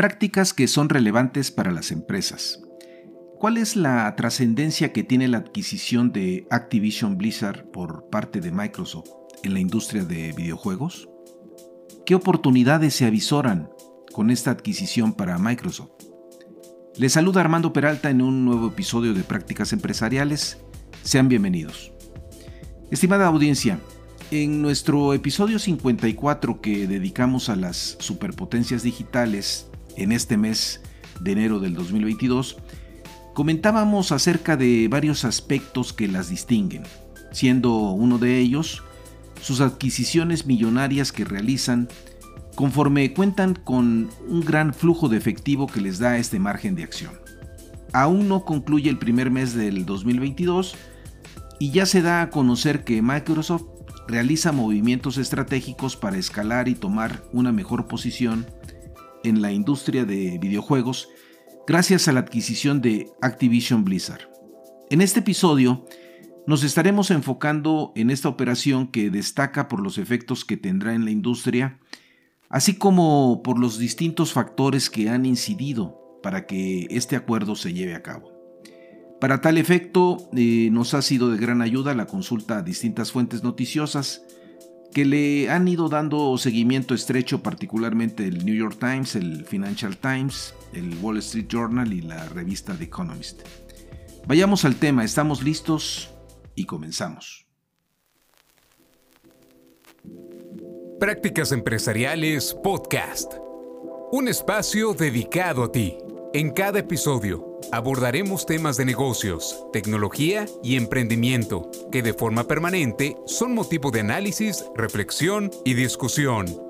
Prácticas que son relevantes para las empresas. ¿Cuál es la trascendencia que tiene la adquisición de Activision Blizzard por parte de Microsoft en la industria de videojuegos? ¿Qué oportunidades se avisoran con esta adquisición para Microsoft? Les saluda Armando Peralta en un nuevo episodio de Prácticas Empresariales. Sean bienvenidos. Estimada audiencia, en nuestro episodio 54 que dedicamos a las superpotencias digitales en este mes de enero del 2022, comentábamos acerca de varios aspectos que las distinguen, siendo uno de ellos sus adquisiciones millonarias que realizan conforme cuentan con un gran flujo de efectivo que les da este margen de acción. Aún no concluye el primer mes del 2022 y ya se da a conocer que Microsoft realiza movimientos estratégicos para escalar y tomar una mejor posición en la industria de videojuegos gracias a la adquisición de Activision Blizzard. En este episodio nos estaremos enfocando en esta operación que destaca por los efectos que tendrá en la industria, así como por los distintos factores que han incidido para que este acuerdo se lleve a cabo. Para tal efecto, eh, nos ha sido de gran ayuda la consulta a distintas fuentes noticiosas que le han ido dando seguimiento estrecho, particularmente el New York Times, el Financial Times, el Wall Street Journal y la revista The Economist. Vayamos al tema, estamos listos y comenzamos. Prácticas Empresariales Podcast. Un espacio dedicado a ti. En cada episodio abordaremos temas de negocios, tecnología y emprendimiento que de forma permanente son motivo de análisis, reflexión y discusión.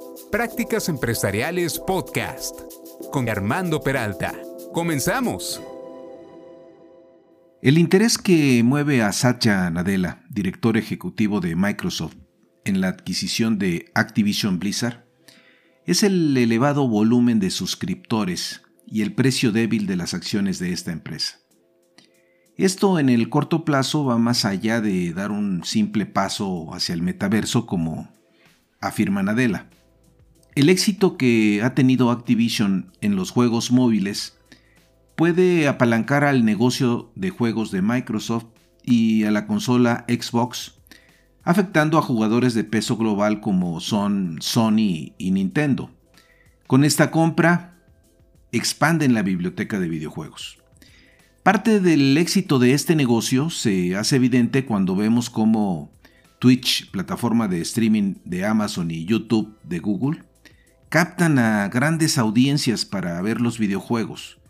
Prácticas Empresariales Podcast con Armando Peralta. Comenzamos. El interés que mueve a Satya Nadella, director ejecutivo de Microsoft, en la adquisición de Activision Blizzard, es el elevado volumen de suscriptores y el precio débil de las acciones de esta empresa. Esto en el corto plazo va más allá de dar un simple paso hacia el metaverso como afirma Nadella. El éxito que ha tenido Activision en los juegos móviles puede apalancar al negocio de juegos de Microsoft y a la consola Xbox, afectando a jugadores de peso global como son Sony y Nintendo. Con esta compra, expanden la biblioteca de videojuegos. Parte del éxito de este negocio se hace evidente cuando vemos cómo Twitch, plataforma de streaming de Amazon y YouTube de Google, captan a grandes audiencias para ver los videojuegos,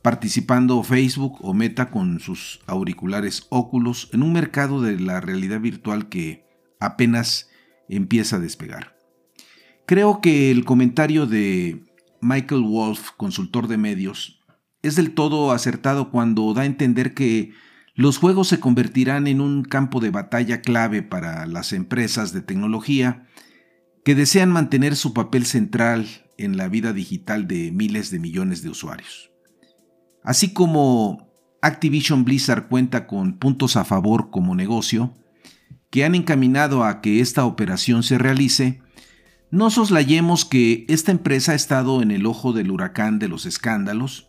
participando Facebook o Meta con sus auriculares óculos en un mercado de la realidad virtual que apenas empieza a despegar. Creo que el comentario de Michael Wolf, consultor de medios, es del todo acertado cuando da a entender que los juegos se convertirán en un campo de batalla clave para las empresas de tecnología que desean mantener su papel central en la vida digital de miles de millones de usuarios. Así como Activision Blizzard cuenta con puntos a favor como negocio, que han encaminado a que esta operación se realice, no soslayemos que esta empresa ha estado en el ojo del huracán de los escándalos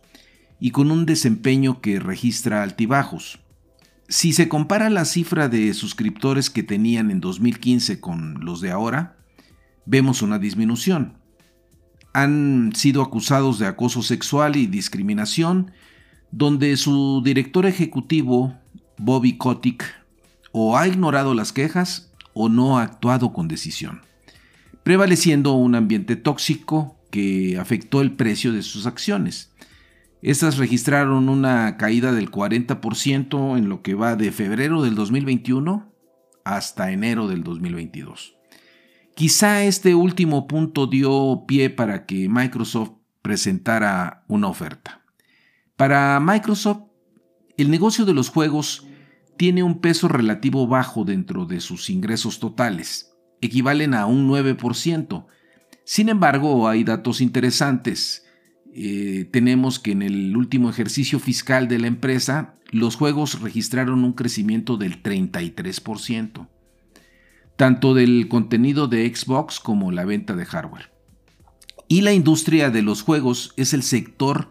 y con un desempeño que registra altibajos. Si se compara la cifra de suscriptores que tenían en 2015 con los de ahora, vemos una disminución. Han sido acusados de acoso sexual y discriminación, donde su director ejecutivo, Bobby Kotick, o ha ignorado las quejas o no ha actuado con decisión, prevaleciendo un ambiente tóxico que afectó el precio de sus acciones. Estas registraron una caída del 40% en lo que va de febrero del 2021 hasta enero del 2022. Quizá este último punto dio pie para que Microsoft presentara una oferta. Para Microsoft, el negocio de los juegos tiene un peso relativo bajo dentro de sus ingresos totales, equivalen a un 9%. Sin embargo, hay datos interesantes. Eh, tenemos que en el último ejercicio fiscal de la empresa, los juegos registraron un crecimiento del 33%, tanto del contenido de Xbox como la venta de hardware. Y la industria de los juegos es el sector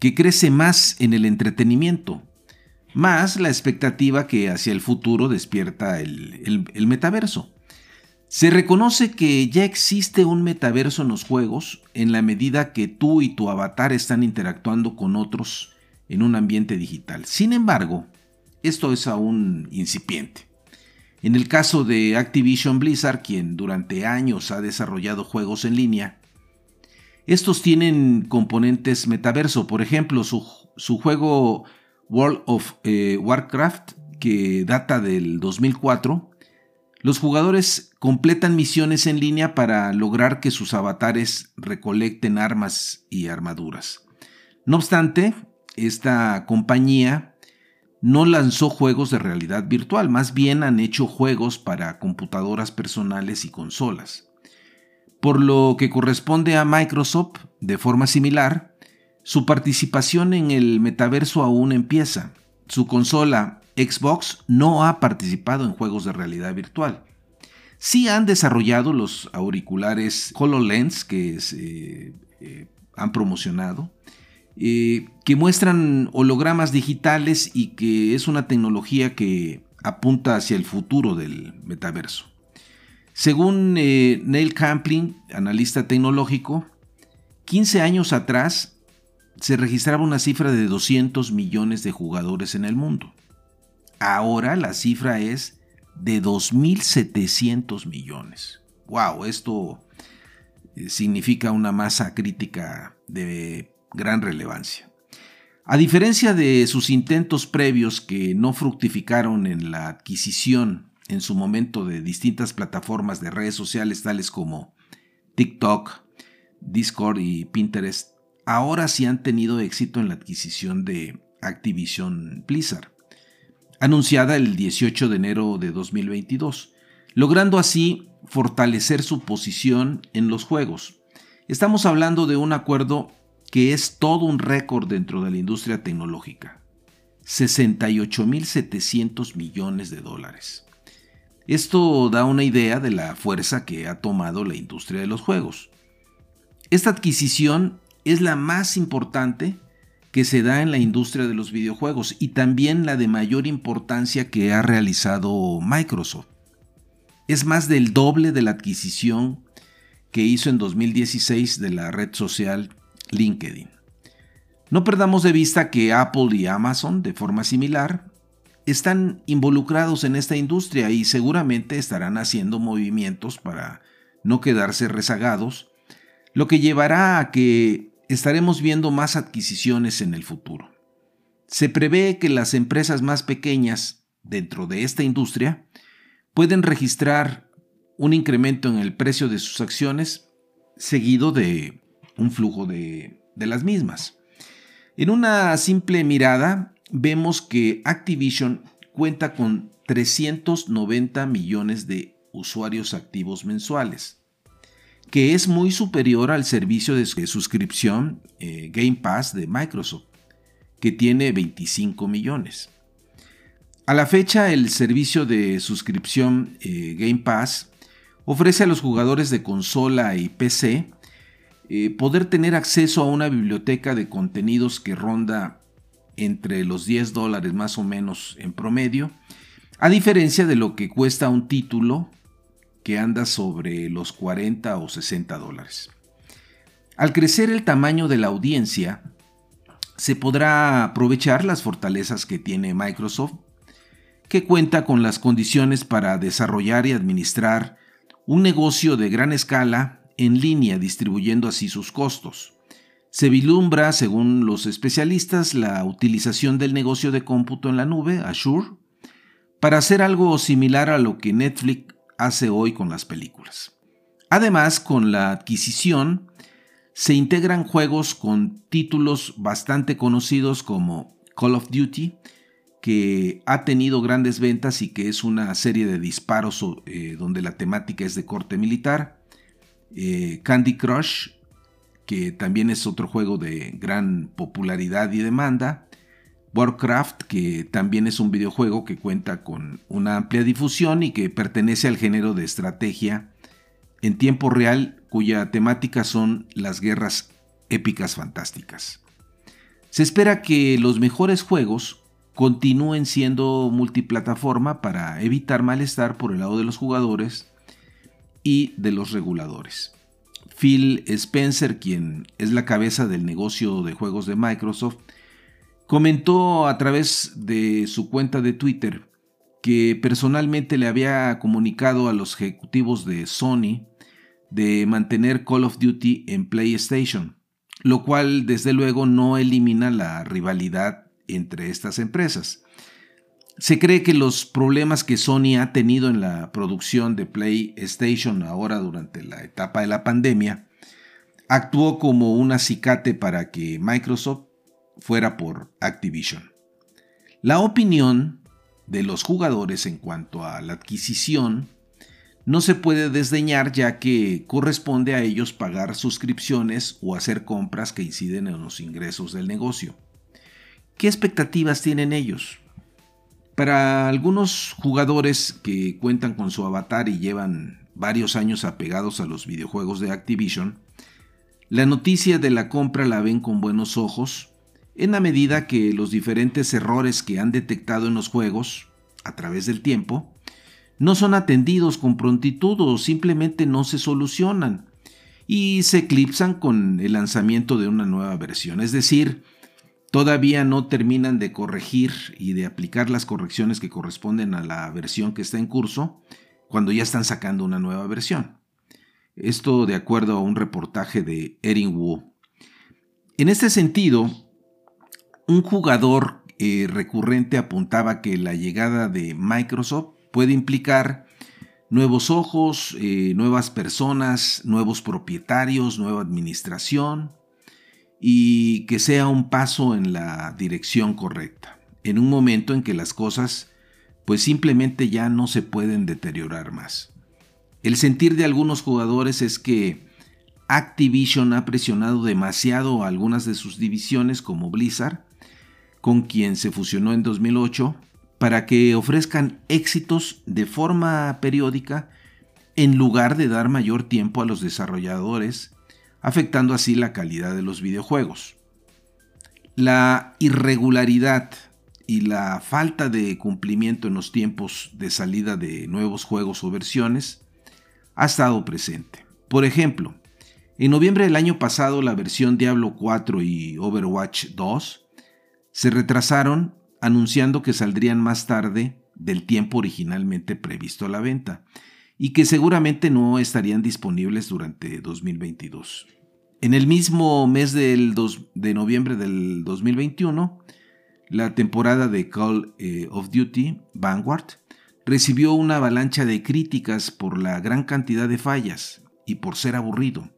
que crece más en el entretenimiento, más la expectativa que hacia el futuro despierta el, metaverso. Se reconoce que ya existe un metaverso en los juegos en la medida que tú y tu avatar están interactuando con otros en un ambiente digital. Sin embargo, esto es aún incipiente. En el caso de Activision Blizzard, quien durante años ha desarrollado juegos en línea, estos tienen componentes metaverso. Por ejemplo, su, juego World of eh, Warcraft, que data del 2004, los jugadores completan misiones en línea para lograr que sus avatares recolecten armas y armaduras. No obstante, esta compañía no lanzó juegos de realidad virtual, más bien han hecho juegos para computadoras personales y consolas. Por lo que corresponde a Microsoft, de forma similar, su participación en el metaverso aún empieza. Su consola Xbox no ha participado en juegos de realidad virtual. Sí han desarrollado los auriculares HoloLens que se eh, han promocionado, eh, que muestran hologramas digitales y que es una tecnología que apunta hacia el futuro del metaverso. Según eh, Neil Campling, analista tecnológico, 15 años atrás se registraba una cifra de 200 millones de jugadores en el mundo. Ahora la cifra es de 2.700 millones. ¡Wow! Esto eh, significa una masa crítica de gran relevancia. A diferencia de sus intentos previos que no fructificaron en la adquisición en su momento de distintas plataformas de redes sociales tales como TikTok, Discord y Pinterest, ahora sí han tenido éxito en la adquisición de Activision Blizzard, anunciada el 18 de enero de 2022, logrando así fortalecer su posición en los juegos. Estamos hablando de un acuerdo que es todo un récord dentro de la industria tecnológica. 68.700 millones de dólares. Esto da una idea de la fuerza que ha tomado la industria de los juegos. Esta adquisición es la más importante que se da en la industria de los videojuegos y también la de mayor importancia que ha realizado Microsoft. Es más del doble de la adquisición que hizo en 2016 de la red social LinkedIn. No perdamos de vista que Apple y Amazon, de forma similar, están involucrados en esta industria y seguramente estarán haciendo movimientos para no quedarse rezagados, lo que llevará a que estaremos viendo más adquisiciones en el futuro. Se prevé que las empresas más pequeñas dentro de esta industria pueden registrar un incremento en el precio de sus acciones seguido de un flujo de, de las mismas. En una simple mirada, vemos que Activision cuenta con 390 millones de usuarios activos mensuales, que es muy superior al servicio de suscripción eh, Game Pass de Microsoft, que tiene 25 millones. A la fecha, el servicio de suscripción eh, Game Pass ofrece a los jugadores de consola y PC eh, poder tener acceso a una biblioteca de contenidos que ronda entre los 10 dólares más o menos en promedio, a diferencia de lo que cuesta un título que anda sobre los 40 o 60 dólares. Al crecer el tamaño de la audiencia, se podrá aprovechar las fortalezas que tiene Microsoft, que cuenta con las condiciones para desarrollar y administrar un negocio de gran escala en línea distribuyendo así sus costos. Se vilumbra, según los especialistas, la utilización del negocio de cómputo en la nube, Azure, para hacer algo similar a lo que Netflix hace hoy con las películas. Además, con la adquisición, se integran juegos con títulos bastante conocidos como Call of Duty, que ha tenido grandes ventas y que es una serie de disparos eh, donde la temática es de corte militar, eh, Candy Crush, que también es otro juego de gran popularidad y demanda, Warcraft, que también es un videojuego que cuenta con una amplia difusión y que pertenece al género de estrategia en tiempo real cuya temática son las guerras épicas fantásticas. Se espera que los mejores juegos continúen siendo multiplataforma para evitar malestar por el lado de los jugadores y de los reguladores. Phil Spencer, quien es la cabeza del negocio de juegos de Microsoft, comentó a través de su cuenta de Twitter que personalmente le había comunicado a los ejecutivos de Sony de mantener Call of Duty en PlayStation, lo cual desde luego no elimina la rivalidad entre estas empresas. Se cree que los problemas que Sony ha tenido en la producción de PlayStation ahora durante la etapa de la pandemia actuó como un acicate para que Microsoft fuera por Activision. La opinión de los jugadores en cuanto a la adquisición no se puede desdeñar ya que corresponde a ellos pagar suscripciones o hacer compras que inciden en los ingresos del negocio. ¿Qué expectativas tienen ellos? Para algunos jugadores que cuentan con su avatar y llevan varios años apegados a los videojuegos de Activision, la noticia de la compra la ven con buenos ojos, en la medida que los diferentes errores que han detectado en los juegos, a través del tiempo, no son atendidos con prontitud o simplemente no se solucionan y se eclipsan con el lanzamiento de una nueva versión. Es decir, todavía no terminan de corregir y de aplicar las correcciones que corresponden a la versión que está en curso cuando ya están sacando una nueva versión. Esto de acuerdo a un reportaje de Erin Wu. En este sentido, un jugador eh, recurrente apuntaba que la llegada de Microsoft puede implicar nuevos ojos, eh, nuevas personas, nuevos propietarios, nueva administración y que sea un paso en la dirección correcta, en un momento en que las cosas pues simplemente ya no se pueden deteriorar más. El sentir de algunos jugadores es que Activision ha presionado demasiado a algunas de sus divisiones como Blizzard, con quien se fusionó en 2008, para que ofrezcan éxitos de forma periódica en lugar de dar mayor tiempo a los desarrolladores, afectando así la calidad de los videojuegos. La irregularidad y la falta de cumplimiento en los tiempos de salida de nuevos juegos o versiones ha estado presente. Por ejemplo, en noviembre del año pasado la versión Diablo 4 y Overwatch 2 se retrasaron anunciando que saldrían más tarde del tiempo originalmente previsto a la venta y que seguramente no estarían disponibles durante 2022. En el mismo mes del de noviembre del 2021, la temporada de Call eh, of Duty Vanguard recibió una avalancha de críticas por la gran cantidad de fallas y por ser aburrido.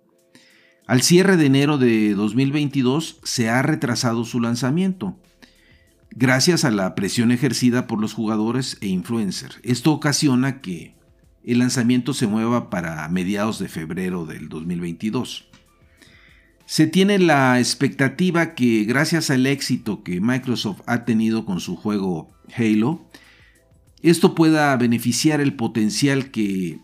Al cierre de enero de 2022 se ha retrasado su lanzamiento, gracias a la presión ejercida por los jugadores e influencers. Esto ocasiona que el lanzamiento se mueva para mediados de febrero del 2022. Se tiene la expectativa que gracias al éxito que Microsoft ha tenido con su juego Halo, esto pueda beneficiar el potencial que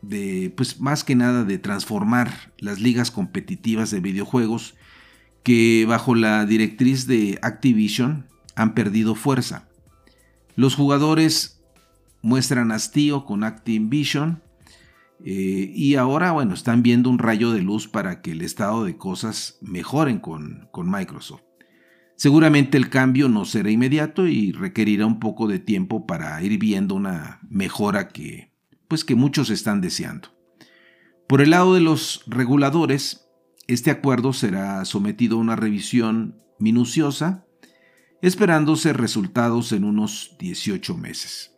de pues más que nada de transformar las ligas competitivas de videojuegos que bajo la directriz de Activision han perdido fuerza. Los jugadores muestran hastío con Activision eh, y ahora, bueno, están viendo un rayo de luz para que el estado de cosas mejoren con, con Microsoft. Seguramente el cambio no será inmediato y requerirá un poco de tiempo para ir viendo una mejora que, pues que muchos están deseando. Por el lado de los reguladores, este acuerdo será sometido a una revisión minuciosa esperándose resultados en unos 18 meses.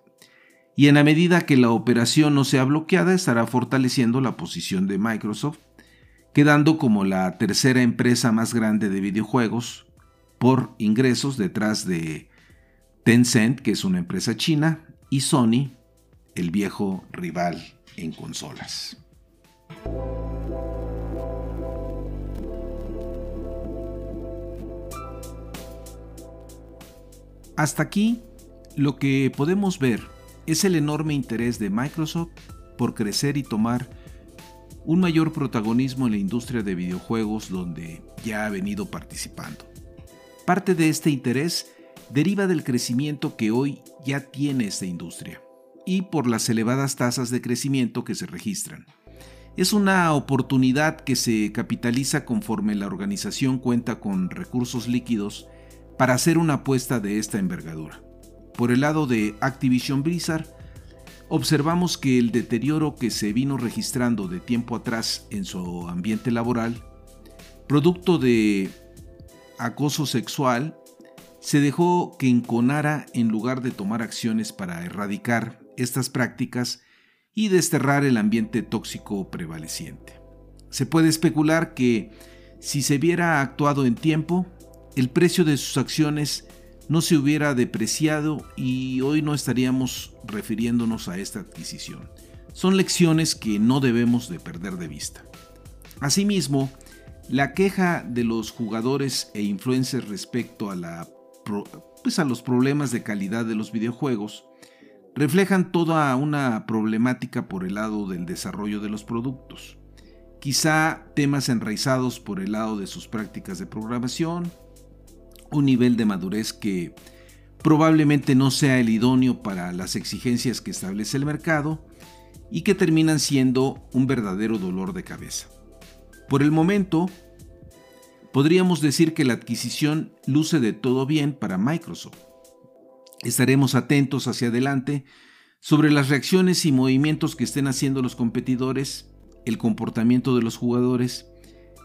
Y en la medida que la operación no sea bloqueada, estará fortaleciendo la posición de Microsoft, quedando como la tercera empresa más grande de videojuegos por ingresos detrás de Tencent, que es una empresa china, y Sony, el viejo rival en consolas. Hasta aquí, lo que podemos ver es el enorme interés de Microsoft por crecer y tomar un mayor protagonismo en la industria de videojuegos donde ya ha venido participando. Parte de este interés deriva del crecimiento que hoy ya tiene esta industria y por las elevadas tasas de crecimiento que se registran. Es una oportunidad que se capitaliza conforme la organización cuenta con recursos líquidos para hacer una apuesta de esta envergadura. Por el lado de Activision Blizzard, observamos que el deterioro que se vino registrando de tiempo atrás en su ambiente laboral, producto de acoso sexual, se dejó que enconara en lugar de tomar acciones para erradicar estas prácticas y desterrar el ambiente tóxico prevaleciente. Se puede especular que si se hubiera actuado en tiempo, el precio de sus acciones no se hubiera depreciado y hoy no estaríamos refiriéndonos a esta adquisición. Son lecciones que no debemos de perder de vista. Asimismo, la queja de los jugadores e influencers respecto a, la, pues a los problemas de calidad de los videojuegos reflejan toda una problemática por el lado del desarrollo de los productos. Quizá temas enraizados por el lado de sus prácticas de programación, un nivel de madurez que probablemente no sea el idóneo para las exigencias que establece el mercado y que terminan siendo un verdadero dolor de cabeza. Por el momento, podríamos decir que la adquisición luce de todo bien para Microsoft. Estaremos atentos hacia adelante sobre las reacciones y movimientos que estén haciendo los competidores, el comportamiento de los jugadores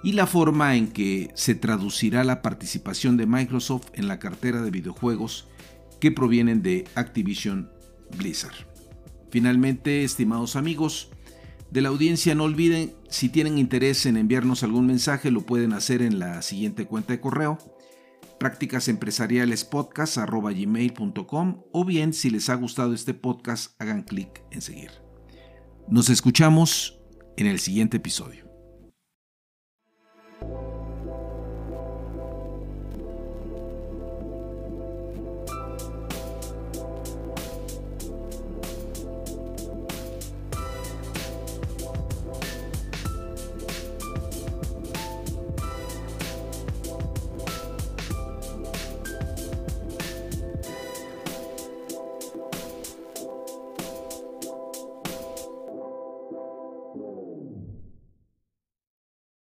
y la forma en que se traducirá la participación de Microsoft en la cartera de videojuegos que provienen de Activision Blizzard. Finalmente, estimados amigos de la audiencia, no olviden si tienen interés en enviarnos algún mensaje, lo pueden hacer en la siguiente cuenta de correo prácticasempresarialespodcast.gmail.com o bien si les ha gustado este podcast hagan clic en seguir. Nos escuchamos en el siguiente episodio.